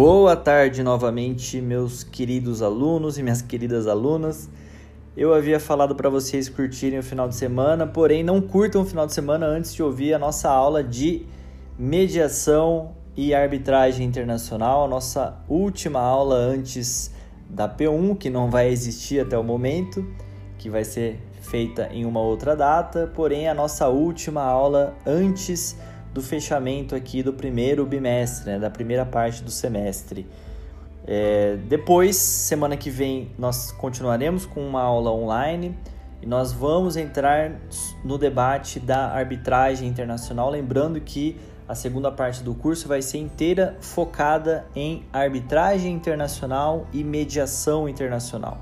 Boa tarde novamente, meus queridos alunos e minhas queridas alunas. Eu havia falado para vocês curtirem o final de semana, porém não curtam o final de semana antes de ouvir a nossa aula de mediação e arbitragem internacional, a nossa última aula antes da P1, que não vai existir até o momento, que vai ser feita em uma outra data, porém a nossa última aula antes do fechamento aqui do primeiro bimestre, né, da primeira parte do semestre. É, depois, semana que vem, nós continuaremos com uma aula online e nós vamos entrar no debate da arbitragem internacional. Lembrando que a segunda parte do curso vai ser inteira focada em arbitragem internacional e mediação internacional.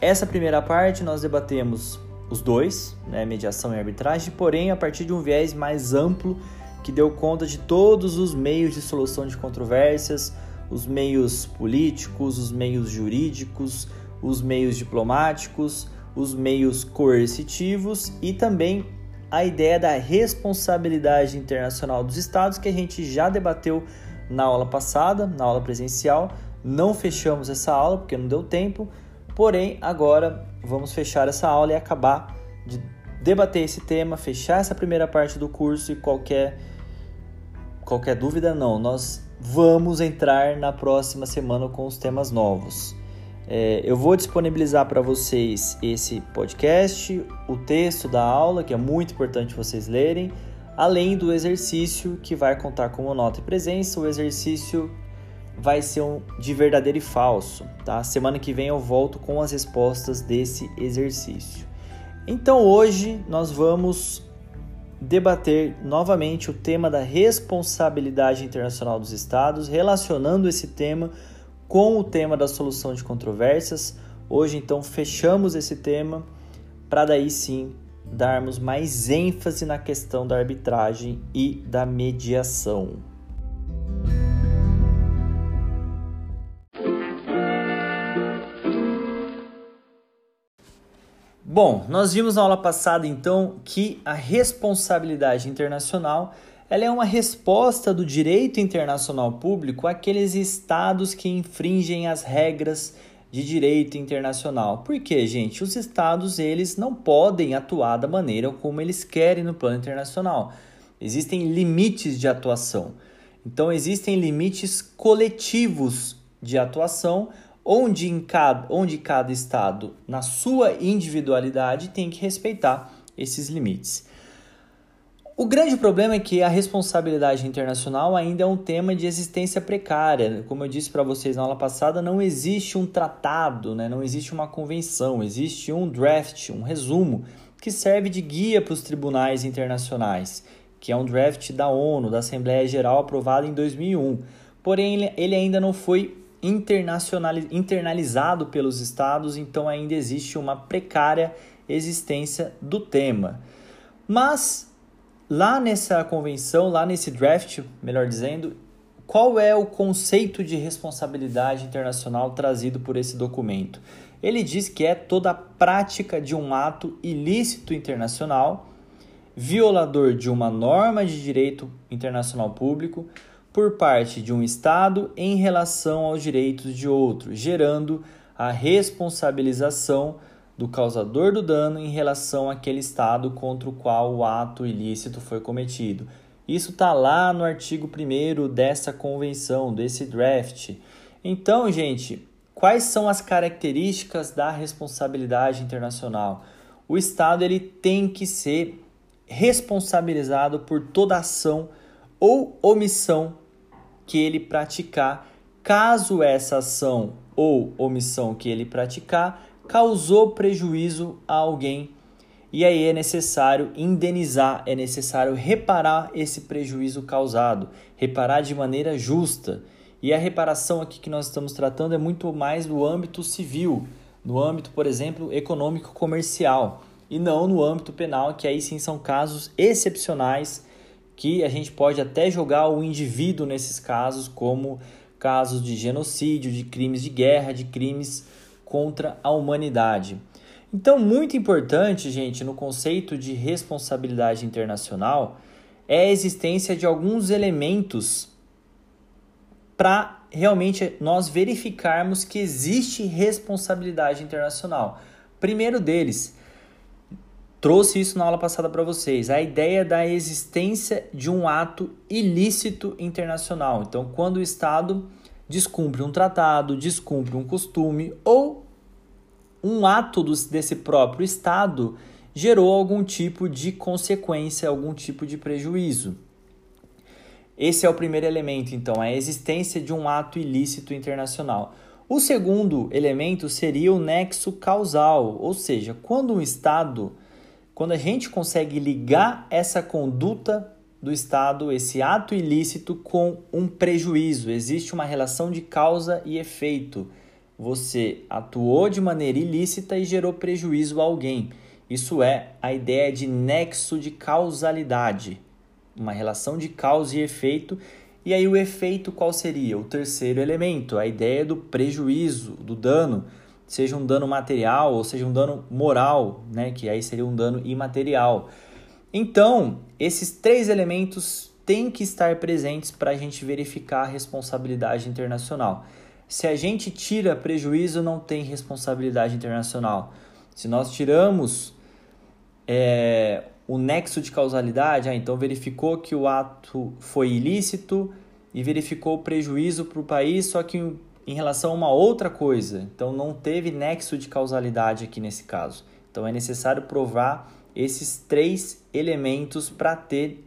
Essa primeira parte nós debatemos os dois, né, mediação e arbitragem, porém a partir de um viés mais amplo que deu conta de todos os meios de solução de controvérsias, os meios políticos, os meios jurídicos, os meios diplomáticos, os meios coercitivos e também a ideia da responsabilidade internacional dos estados que a gente já debateu na aula passada, na aula presencial. Não fechamos essa aula porque não deu tempo, porém agora vamos fechar essa aula e acabar de debater esse tema, fechar essa primeira parte do curso e qualquer qualquer dúvida não, nós vamos entrar na próxima semana com os temas novos. É, eu vou disponibilizar para vocês esse podcast, o texto da aula, que é muito importante vocês lerem, além do exercício que vai contar como nota e presença. O exercício vai ser um de verdadeiro e falso, tá? Semana que vem eu volto com as respostas desse exercício. Então hoje nós vamos debater novamente o tema da responsabilidade internacional dos Estados, relacionando esse tema com o tema da solução de controvérsias. Hoje, então, fechamos esse tema para daí sim darmos mais ênfase na questão da arbitragem e da mediação. Bom, nós vimos na aula passada então que a responsabilidade internacional ela é uma resposta do direito internacional público àqueles estados que infringem as regras de direito internacional. Por quê, gente? Os estados eles não podem atuar da maneira como eles querem no plano internacional. Existem limites de atuação. Então existem limites coletivos de atuação onde, em cada, onde cada estado, na sua individualidade, tem que respeitar esses limites. O grande problema é que a responsabilidade internacional ainda é um tema de existência precária. Como eu disse para vocês na aula passada, não existe um tratado, né? não existe uma convenção, existe um draft, um resumo, que serve de guia para os tribunais internacionais, que é um draft da ONU, da Assembleia Geral, aprovado em 2001. Porém, ele ainda não foi internalizado pelos estados, então ainda existe uma precária existência do tema. Mas lá nessa convenção, lá nesse draft, melhor dizendo, qual é o conceito de responsabilidade internacional trazido por esse documento? Ele diz que é toda a prática de um ato ilícito internacional, violador de uma norma de direito internacional público, por parte de um Estado em relação aos direitos de outro, gerando a responsabilização do causador do dano em relação àquele Estado contra o qual o ato ilícito foi cometido. Isso está lá no artigo 1 dessa convenção, desse draft. Então, gente, quais são as características da responsabilidade internacional? O Estado ele tem que ser responsabilizado por toda ação ou omissão que ele praticar, caso essa ação ou omissão que ele praticar causou prejuízo a alguém. E aí é necessário indenizar, é necessário reparar esse prejuízo causado, reparar de maneira justa. E a reparação aqui que nós estamos tratando é muito mais no âmbito civil, no âmbito, por exemplo, econômico-comercial, e não no âmbito penal, que aí sim são casos excepcionais que a gente pode até jogar o indivíduo nesses casos como casos de genocídio, de crimes de guerra, de crimes contra a humanidade. Então, muito importante, gente, no conceito de responsabilidade internacional é a existência de alguns elementos para realmente nós verificarmos que existe responsabilidade internacional. Primeiro deles, trouxe isso na aula passada para vocês, a ideia da existência de um ato ilícito internacional. Então, quando o Estado descumpre um tratado, descumpre um costume ou um ato desse próprio Estado gerou algum tipo de consequência, algum tipo de prejuízo. Esse é o primeiro elemento, então, a existência de um ato ilícito internacional. O segundo elemento seria o nexo causal, ou seja, quando um Estado, quando a gente consegue ligar essa conduta do Estado, esse ato ilícito, com um prejuízo, existe uma relação de causa e efeito. Você atuou de maneira ilícita e gerou prejuízo a alguém. Isso é a ideia de nexo de causalidade uma relação de causa e efeito. E aí o efeito qual seria? O terceiro elemento, a ideia do prejuízo, do dano, seja um dano material ou seja um dano moral, né, que aí seria um dano imaterial. Então, esses três elementos têm que estar presentes para a gente verificar a responsabilidade internacional. Se a gente tira prejuízo, não tem responsabilidade internacional. Se nós tiramos é, o nexo de causalidade, ah, então verificou que o ato foi ilícito e verificou o prejuízo para o país, só que em relação a uma outra coisa. Então não teve nexo de causalidade aqui nesse caso. Então é necessário provar esses três elementos para ter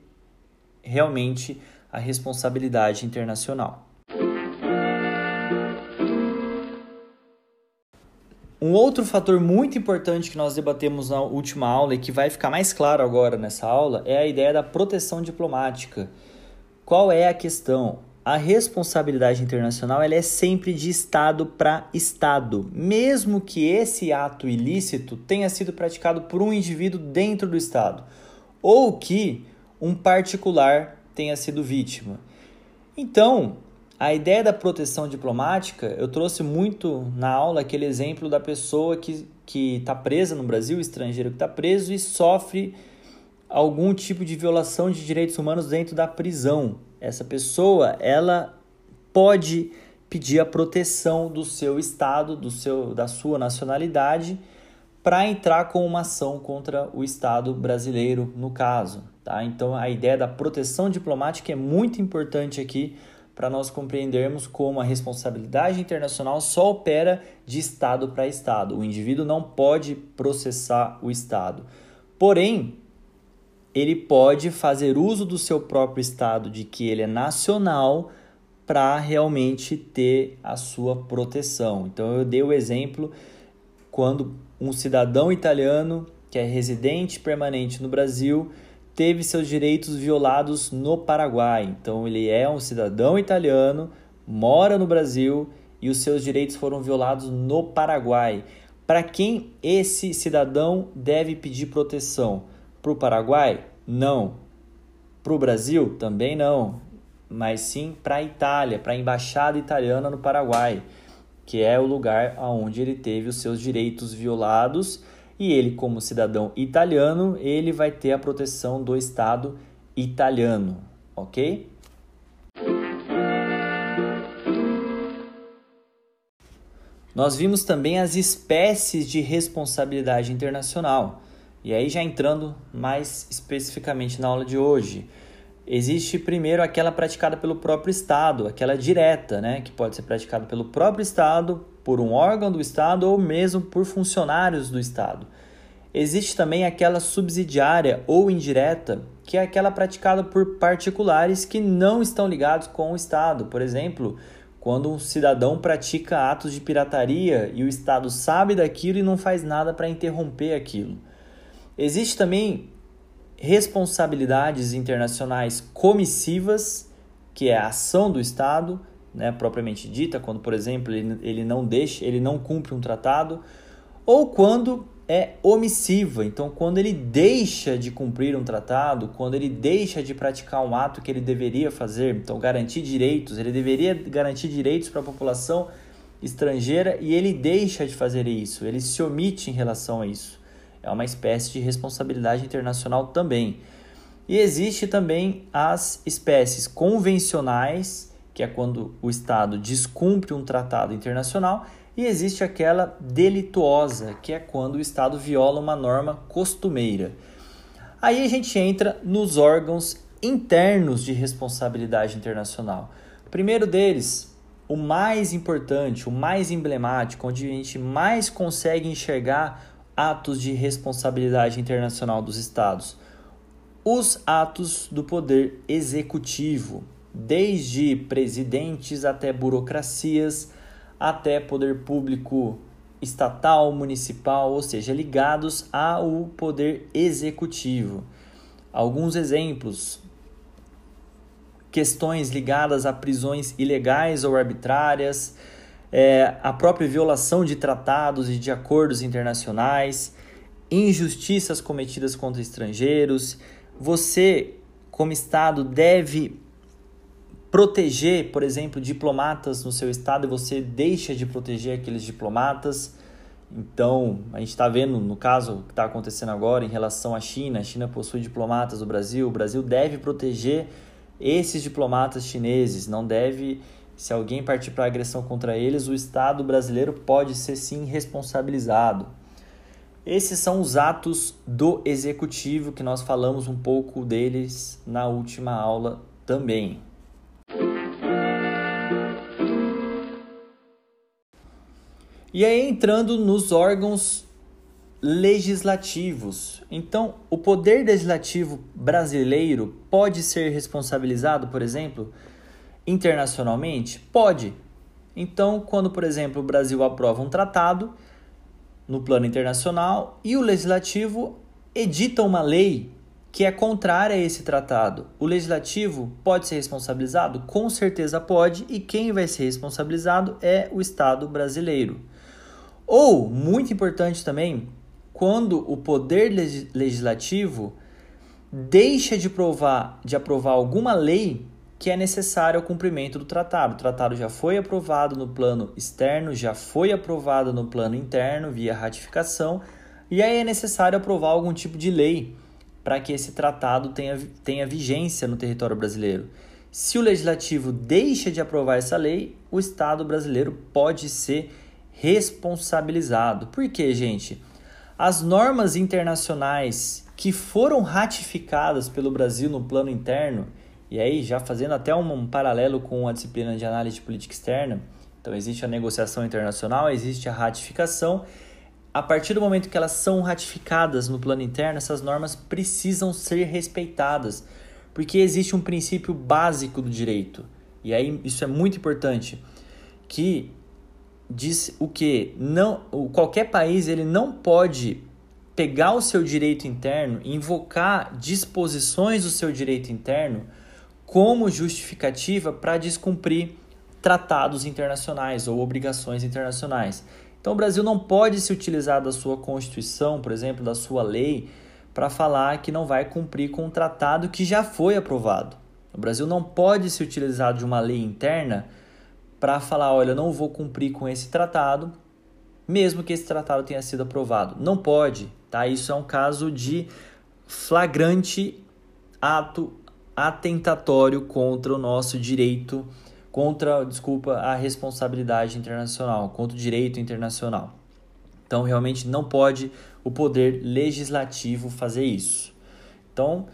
realmente a responsabilidade internacional. Um outro fator muito importante que nós debatemos na última aula e que vai ficar mais claro agora nessa aula é a ideia da proteção diplomática. Qual é a questão? A responsabilidade internacional ela é sempre de Estado para Estado, mesmo que esse ato ilícito tenha sido praticado por um indivíduo dentro do Estado ou que um particular tenha sido vítima. Então, a ideia da proteção diplomática, eu trouxe muito na aula aquele exemplo da pessoa que está presa no Brasil, estrangeiro que está preso e sofre algum tipo de violação de direitos humanos dentro da prisão. Essa pessoa, ela pode pedir a proteção do seu estado, do seu, da sua nacionalidade, para entrar com uma ação contra o Estado brasileiro, no caso. Tá? Então, a ideia da proteção diplomática é muito importante aqui para nós compreendermos como a responsabilidade internacional só opera de Estado para Estado. O indivíduo não pode processar o Estado. Porém, ele pode fazer uso do seu próprio Estado, de que ele é nacional, para realmente ter a sua proteção. Então, eu dei o exemplo quando um cidadão italiano que é residente permanente no Brasil teve seus direitos violados no Paraguai. Então ele é um cidadão italiano, mora no Brasil e os seus direitos foram violados no Paraguai. Para quem esse cidadão deve pedir proteção? Para o Paraguai? Não. Para o Brasil? Também não. Mas sim para a Itália, para a embaixada italiana no Paraguai, que é o lugar onde ele teve os seus direitos violados e ele, como cidadão italiano, ele vai ter a proteção do Estado italiano, ok? Nós vimos também as espécies de responsabilidade internacional. E aí, já entrando mais especificamente na aula de hoje, existe primeiro aquela praticada pelo próprio Estado, aquela direta, né, que pode ser praticada pelo próprio Estado por um órgão do Estado ou mesmo por funcionários do Estado. Existe também aquela subsidiária ou indireta, que é aquela praticada por particulares que não estão ligados com o Estado. Por exemplo, quando um cidadão pratica atos de pirataria e o Estado sabe daquilo e não faz nada para interromper aquilo. Existe também responsabilidades internacionais comissivas, que é a ação do Estado, né, propriamente dita, quando, por exemplo, ele, ele não deixa, ele não cumpre um tratado, ou quando é omissiva. Então, quando ele deixa de cumprir um tratado, quando ele deixa de praticar um ato que ele deveria fazer, então garantir direitos, ele deveria garantir direitos para a população estrangeira e ele deixa de fazer isso, ele se omite em relação a isso. É uma espécie de responsabilidade internacional também. E existe também as espécies convencionais que é quando o Estado descumpre um tratado internacional, e existe aquela delituosa, que é quando o Estado viola uma norma costumeira. Aí a gente entra nos órgãos internos de responsabilidade internacional. O primeiro deles, o mais importante, o mais emblemático, onde a gente mais consegue enxergar atos de responsabilidade internacional dos Estados. Os atos do poder executivo, desde presidentes até burocracias, até poder público estatal, municipal, ou seja, ligados ao poder executivo. Alguns exemplos: questões ligadas a prisões ilegais ou arbitrárias, é, a própria violação de tratados e de acordos internacionais, injustiças cometidas contra estrangeiros. Você, como Estado, deve proteger, por exemplo, diplomatas no seu estado e você deixa de proteger aqueles diplomatas. Então, a gente está vendo no caso que está acontecendo agora em relação à China: a China possui diplomatas no Brasil, o Brasil deve proteger esses diplomatas chineses, não deve. Se alguém partir para agressão contra eles, o Estado brasileiro pode ser sim responsabilizado. Esses são os atos do executivo que nós falamos um pouco deles na última aula também. E aí entrando nos órgãos legislativos. Então, o poder legislativo brasileiro pode ser responsabilizado, por exemplo, internacionalmente? Pode. Então, quando, por exemplo, o Brasil aprova um tratado no plano internacional e o legislativo edita uma lei que é contrária a esse tratado, o legislativo pode ser responsabilizado? Com certeza pode, e quem vai ser responsabilizado é o Estado brasileiro. Ou, muito importante também, quando o poder legislativo deixa de, provar, de aprovar alguma lei que é necessária ao cumprimento do tratado. O tratado já foi aprovado no plano externo, já foi aprovado no plano interno via ratificação, e aí é necessário aprovar algum tipo de lei para que esse tratado tenha, tenha vigência no território brasileiro. Se o legislativo deixa de aprovar essa lei, o Estado brasileiro pode ser responsabilizado. Por quê, gente? As normas internacionais que foram ratificadas pelo Brasil no plano interno, e aí já fazendo até um, paralelo com a disciplina de análise de política externa, então existe a negociação internacional, existe a ratificação. A partir do momento que elas são ratificadas no plano interno, essas normas precisam ser respeitadas, porque existe um princípio básico do direito. E aí isso é muito importante, que diz o que não qualquer país ele não pode pegar o seu direito interno, invocar disposições do seu direito interno como justificativa para descumprir tratados internacionais ou obrigações internacionais. Então o Brasil não pode se utilizar da sua constituição, por exemplo, da sua lei para falar que não vai cumprir com um tratado que já foi aprovado. O Brasil não pode se utilizar de uma lei interna para falar, olha, eu não vou cumprir com esse tratado, mesmo que esse tratado tenha sido aprovado. Não pode, tá? Isso é um caso de flagrante ato atentatório contra o nosso direito, contra, desculpa, a responsabilidade internacional, contra o direito internacional. Então, realmente não pode o poder legislativo fazer isso. Então,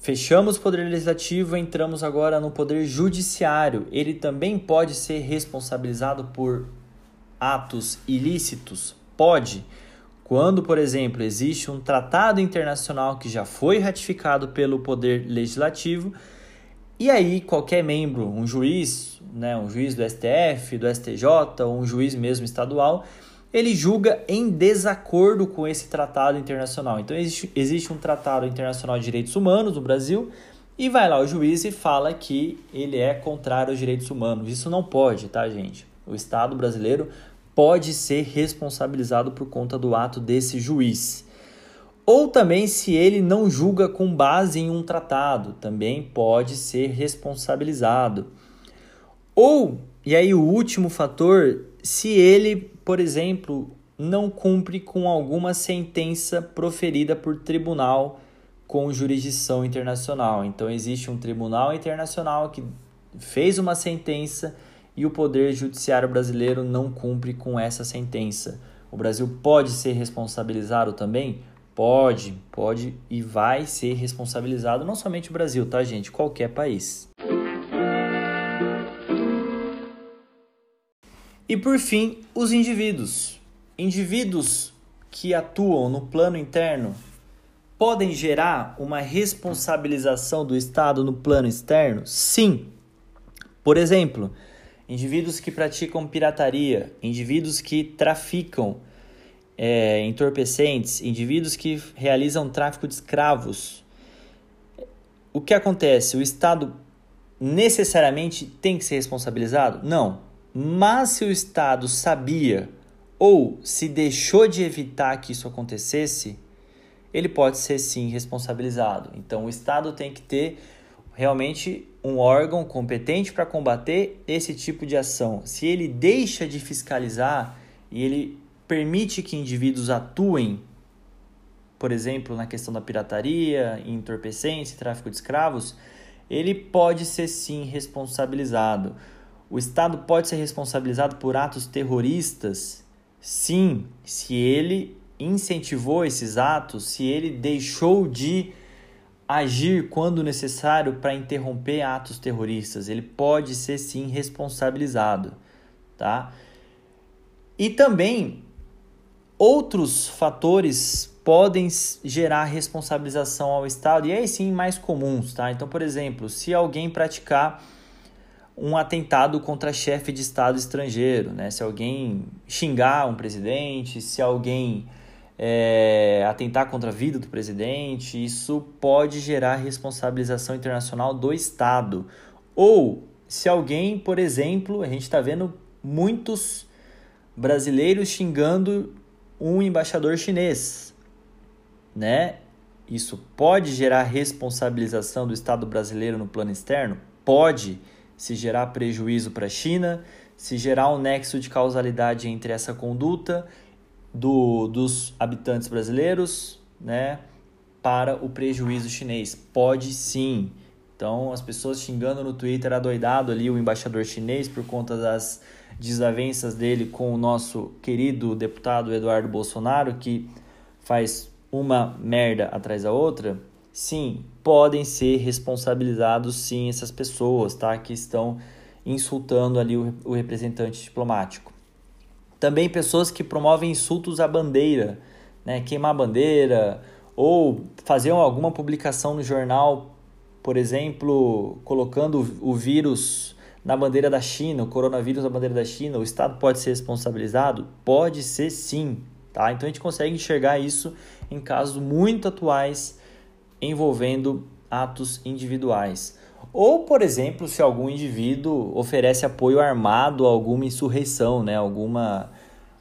Fechamos o poder legislativo, entramos agora no poder judiciário. Ele também pode ser responsabilizado por atos ilícitos? Pode. Quando, por exemplo, existe um tratado internacional que já foi ratificado pelo poder legislativo, e aí qualquer membro, um juiz, né, um juiz do STF, do STJ, ou um juiz mesmo estadual, ele julga em desacordo com esse tratado internacional. Então existe, existe um tratado internacional de direitos humanos no Brasil e vai lá o juiz e fala que ele é contrário aos direitos humanos. Isso não pode, tá, gente? O Estado brasileiro pode ser responsabilizado por conta do ato desse juiz. Ou também, se ele não julga com base em um tratado, também pode ser responsabilizado. Ou, e aí o último fator, se ele por exemplo, não cumpre com alguma sentença proferida por tribunal com jurisdição internacional. Então existe um tribunal internacional que fez uma sentença e o Poder Judiciário brasileiro não cumpre com essa sentença. O Brasil pode ser responsabilizado também? Pode, pode e vai ser responsabilizado, não somente o Brasil, tá, gente? Qualquer país. E por fim, os indivíduos. Indivíduos que atuam no plano interno podem gerar uma responsabilização do Estado no plano externo? Sim. Por exemplo, indivíduos que praticam pirataria, indivíduos que traficam é, entorpecentes, indivíduos que realizam tráfico de escravos. O que acontece? O Estado necessariamente tem que ser responsabilizado? Não. Mas se o Estado sabia ou se deixou de evitar que isso acontecesse, ele pode ser sim responsabilizado. Então o Estado tem que ter realmente um órgão competente para combater esse tipo de ação. Se ele deixa de fiscalizar e ele permite que indivíduos atuem, por exemplo, na questão da pirataria, entorpecentes, tráfico de escravos, ele pode ser sim responsabilizado. O Estado pode ser responsabilizado por atos terroristas? Sim, se ele incentivou esses atos, se ele deixou de agir quando necessário para interromper atos terroristas, ele pode ser sim responsabilizado, tá? E também outros fatores podem gerar responsabilização ao Estado e aí sim mais comuns, tá? Então, por exemplo, se alguém praticar um atentado contra chefe de Estado estrangeiro, né? Se alguém xingar um presidente, se alguém é, atentar contra a vida do presidente, isso pode gerar responsabilização internacional do Estado. Ou se alguém, por exemplo, a gente está vendo muitos brasileiros xingando um embaixador chinês, né? Isso pode gerar responsabilização do Estado brasileiro no plano externo? Pode, se gerar prejuízo para a China, se gerar um nexo de causalidade entre essa conduta do, dos habitantes brasileiros né, para o prejuízo chinês. Pode sim. Então, as pessoas xingando no Twitter adoidado ali o embaixador chinês por conta das desavenças dele com o nosso querido deputado Eduardo Bolsonaro, que faz uma merda atrás da outra. Sim, podem ser responsabilizados sim essas pessoas, tá? Que estão insultando ali o, o representante diplomático. Também pessoas que promovem insultos à bandeira, né? queimar bandeira, ou fazer alguma publicação no jornal, por exemplo, colocando o vírus na bandeira da China, o coronavírus na bandeira da China, o Estado pode ser responsabilizado? Pode ser sim, tá? Então a gente consegue enxergar isso em casos muito atuais envolvendo atos individuais. Ou, por exemplo, se algum indivíduo oferece apoio armado a alguma insurreição, né? alguma,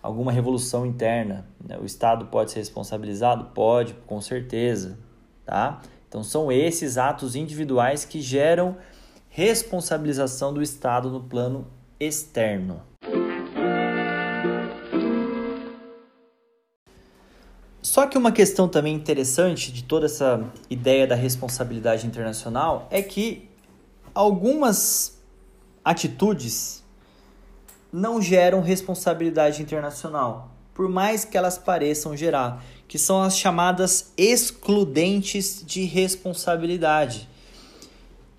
alguma revolução interna. Né? O Estado pode ser responsabilizado? Pode, com certeza. Tá? Então, são esses atos individuais que geram responsabilização do Estado no plano externo. Só que uma questão também interessante de toda essa ideia da responsabilidade internacional é que algumas atitudes não geram responsabilidade internacional, por mais que elas pareçam gerar, que são as chamadas excludentes de responsabilidade,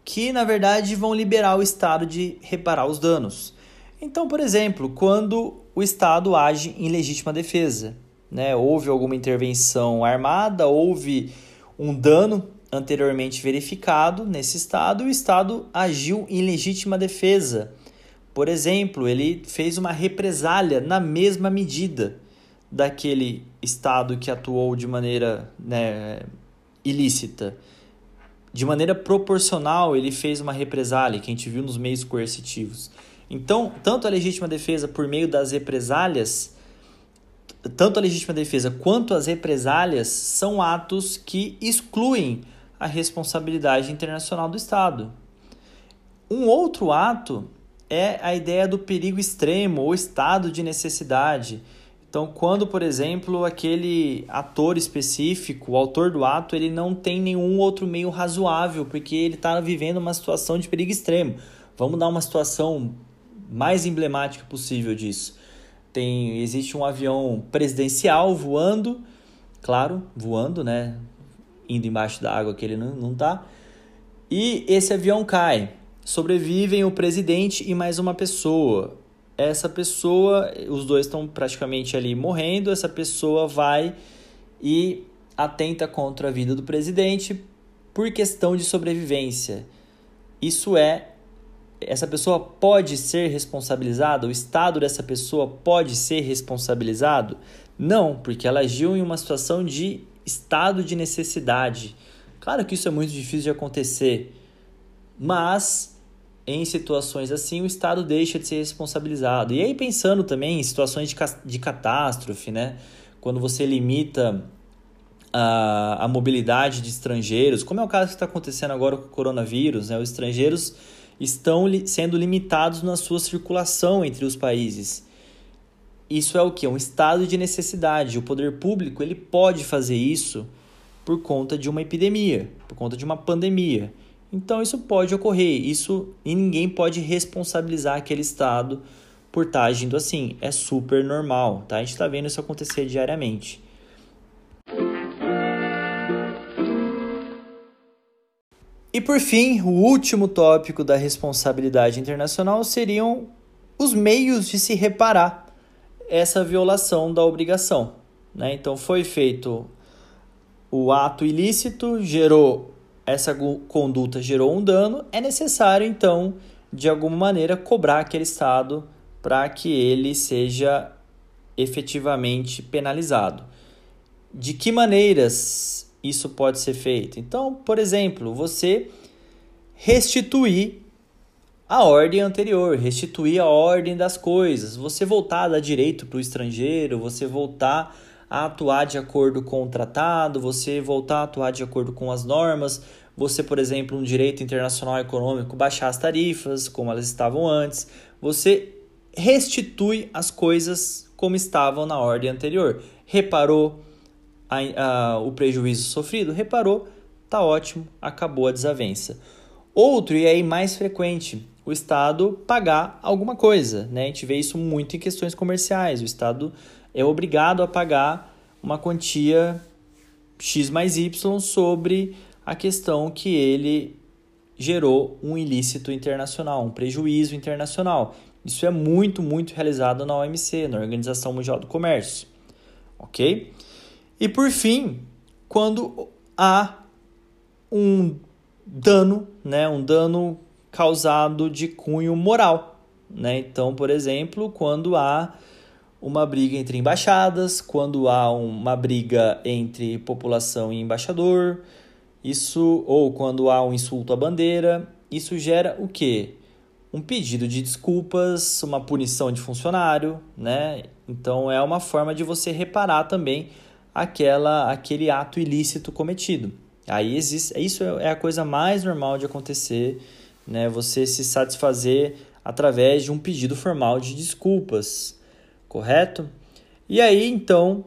que na verdade vão liberar o Estado de reparar os danos. Então, por exemplo, quando o Estado age em legítima defesa, né? houve alguma intervenção armada, houve um dano anteriormente verificado nesse Estado, o Estado agiu em legítima defesa. Por exemplo, ele fez uma represália na mesma medida daquele Estado que atuou de maneira né, ilícita. De maneira proporcional, ele fez uma represália, que a gente viu nos meios coercitivos. Então, tanto a legítima defesa por meio das represálias tanto a legítima defesa quanto as represálias são atos que excluem a responsabilidade internacional do Estado. Um outro ato é a ideia do perigo extremo ou estado de necessidade. Então, quando, por exemplo, aquele ator específico, o autor do ato, ele não tem nenhum outro meio razoável, porque ele está vivendo uma situação de perigo extremo. Vamos dar uma situação mais emblemática possível disso. Tem, existe um avião presidencial voando, claro, voando, né? Indo embaixo da água que ele não, não tá. E esse avião cai. Sobrevivem o presidente e mais uma pessoa. Essa pessoa, os dois estão praticamente ali morrendo. Essa pessoa vai e atenta contra a vida do presidente por questão de sobrevivência. Isso é essa pessoa pode ser responsabilizada? O estado dessa pessoa pode ser responsabilizado? Não, porque ela agiu em uma situação de estado de necessidade. Claro que isso é muito difícil de acontecer, mas em situações assim o Estado deixa de ser responsabilizado. E aí, pensando também em situações de, de catástrofe, né? quando você limita a, a mobilidade de estrangeiros, como é o caso que está acontecendo agora com o coronavírus, né? os estrangeiros estão li sendo limitados na sua circulação entre os países. Isso é o que? Um estado de necessidade. O poder público ele pode fazer isso por conta de uma epidemia, por conta de uma pandemia. Então isso pode ocorrer, isso e ninguém pode responsabilizar aquele estado por estar agindo assim. É super normal, tá? A gente está vendo isso acontecer diariamente. E por fim, o último tópico da responsabilidade internacional seriam os meios de se reparar essa violação da obrigação. Né? Então foi feito o ato ilícito, gerou essa conduta gerou um dano, é necessário então de alguma maneira cobrar aquele estado para que ele seja efetivamente penalizado. De que maneiras isso pode ser feito. Então, por exemplo, você restituir a ordem anterior, restituir a ordem das coisas, você voltar a dar direito para o estrangeiro, você voltar a atuar de acordo com o tratado, você voltar a atuar de acordo com as normas, você, por exemplo, um direito internacional econômico, baixar as tarifas como elas estavam antes, você restitui as coisas como estavam na ordem anterior. Reparou a, a, o prejuízo sofrido? Reparou, tá ótimo, acabou a desavença. Outro, e aí mais frequente, o Estado pagar alguma coisa. Né? A gente vê isso muito em questões comerciais. O Estado é obrigado a pagar uma quantia X mais Y sobre a questão que ele gerou um ilícito internacional, um prejuízo internacional. Isso é muito, muito realizado na OMC, na Organização Mundial do Comércio. Ok? E por fim, quando há um dano, né, um dano causado de cunho moral, né? Então, por exemplo, quando há uma briga entre embaixadas, quando há uma briga entre população e embaixador, isso ou quando há um insulto à bandeira, isso gera o quê? Um pedido de desculpas, uma punição de funcionário, né? Então é uma forma de você reparar também aquela aquele ato ilícito cometido. Aí existe, isso é a coisa mais normal de acontecer, né? Você se satisfazer através de um pedido formal de desculpas, correto? E aí então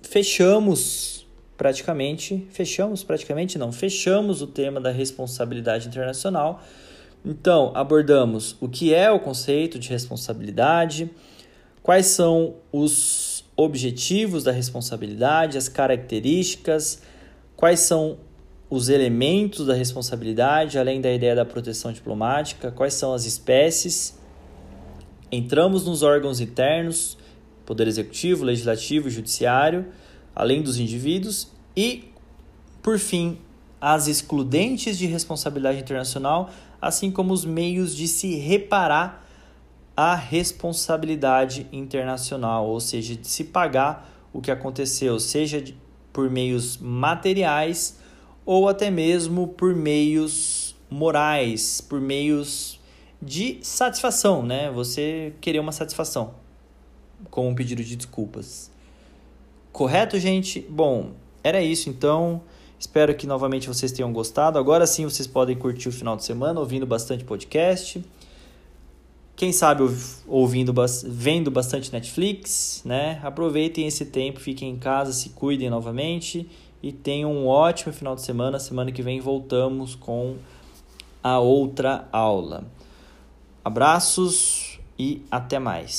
fechamos praticamente, fechamos praticamente não, fechamos o tema da responsabilidade internacional. Então, abordamos o que é o conceito de responsabilidade, quais são os objetivos da responsabilidade, as características, quais são os elementos da responsabilidade, além da ideia da proteção diplomática, quais são as espécies. Entramos nos órgãos internos, Poder Executivo, Legislativo, Judiciário, além dos indivíduos e, por fim, as excludentes de responsabilidade internacional, assim como os meios de se reparar a responsabilidade internacional, ou seja, de se pagar o que aconteceu, seja por meios materiais ou até mesmo por meios morais, por meios de satisfação, né? Você querer uma satisfação com um pedido de desculpas. Correto, gente? Bom, era isso então. Espero que novamente vocês tenham gostado. Agora sim vocês podem curtir o final de semana ouvindo bastante podcast. Quem sabe ouvindo, vendo bastante Netflix, né? Aproveitem esse tempo, fiquem em casa, se cuidem novamente e tenham um ótimo final de semana. Semana que vem voltamos com a outra aula. Abraços e até mais.